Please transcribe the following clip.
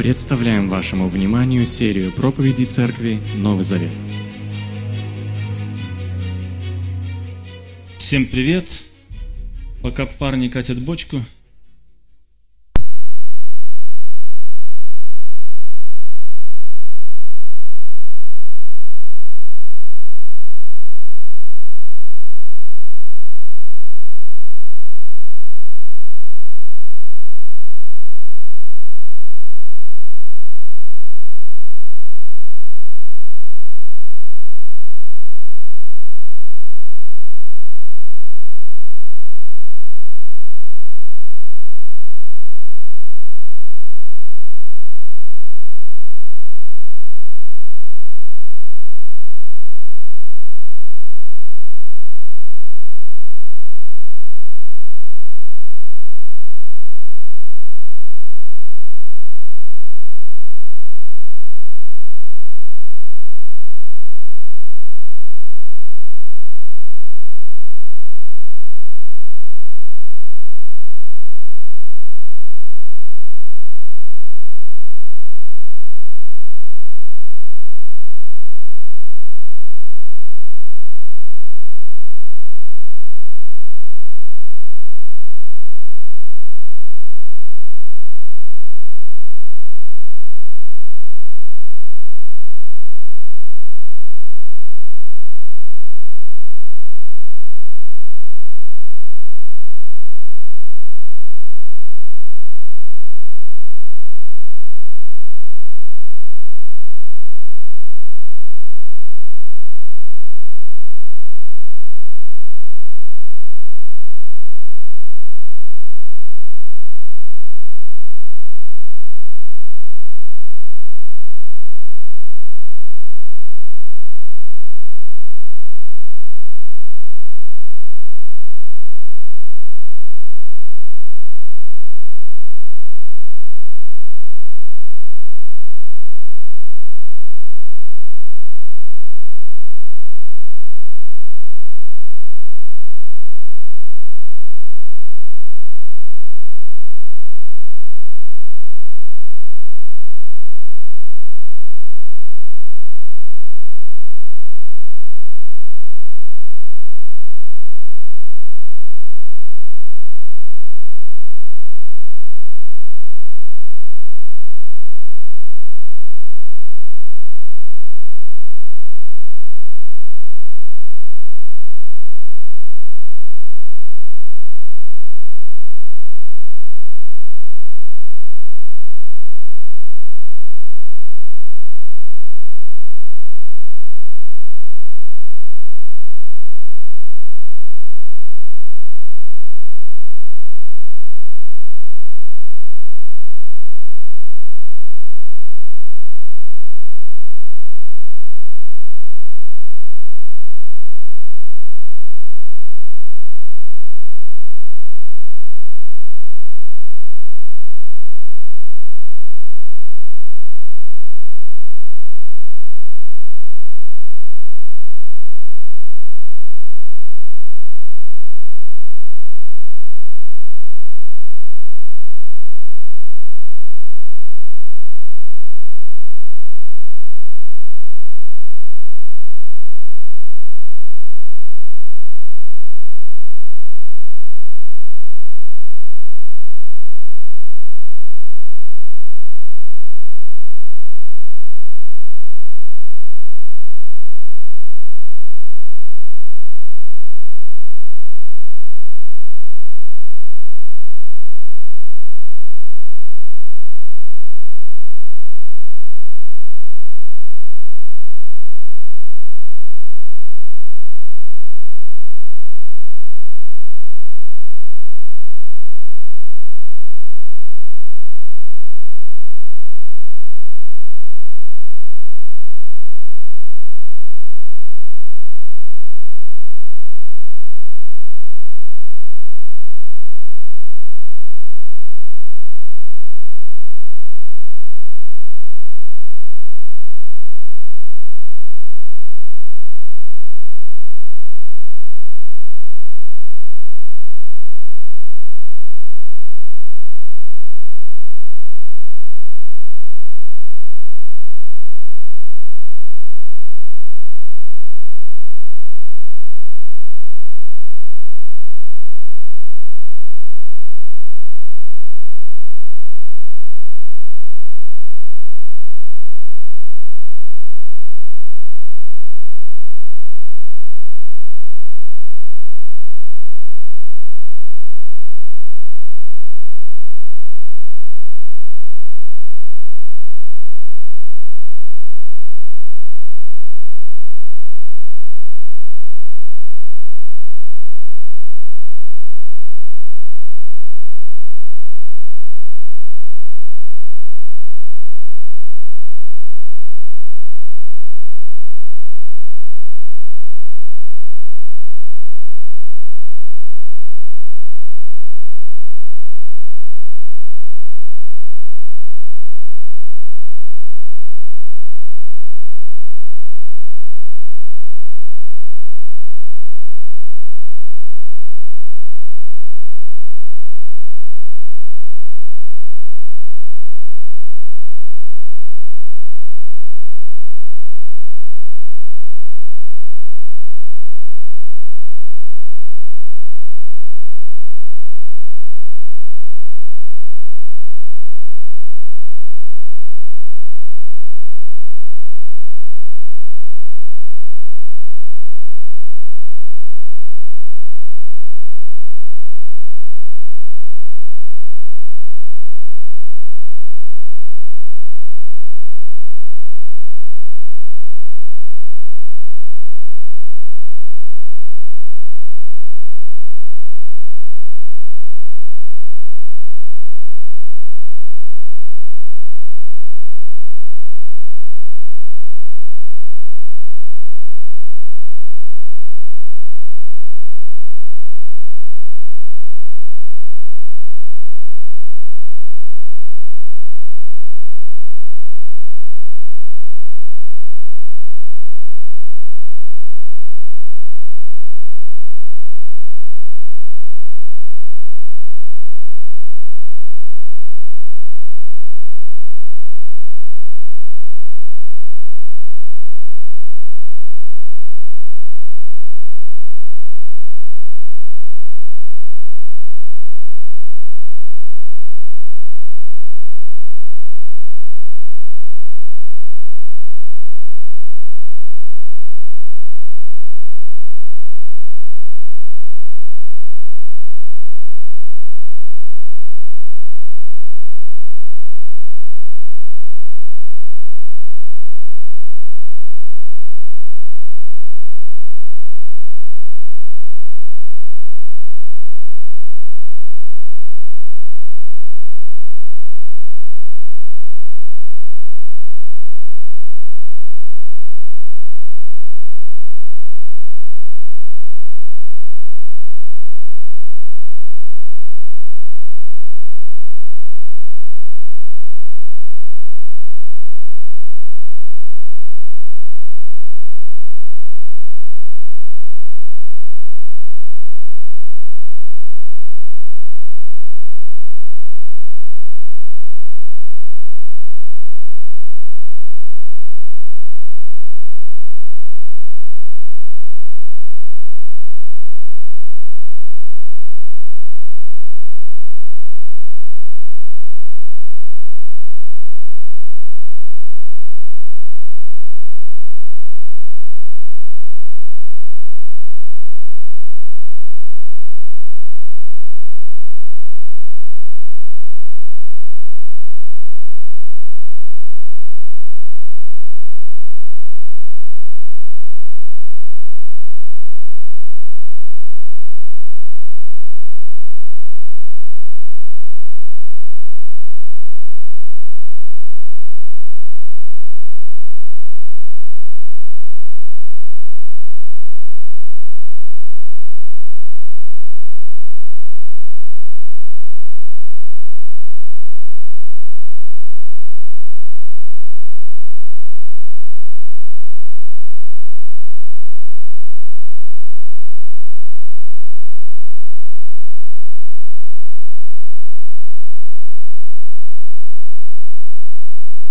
Представляем вашему вниманию серию проповедей Церкви Новый Завет. Всем привет! Пока парни катят бочку,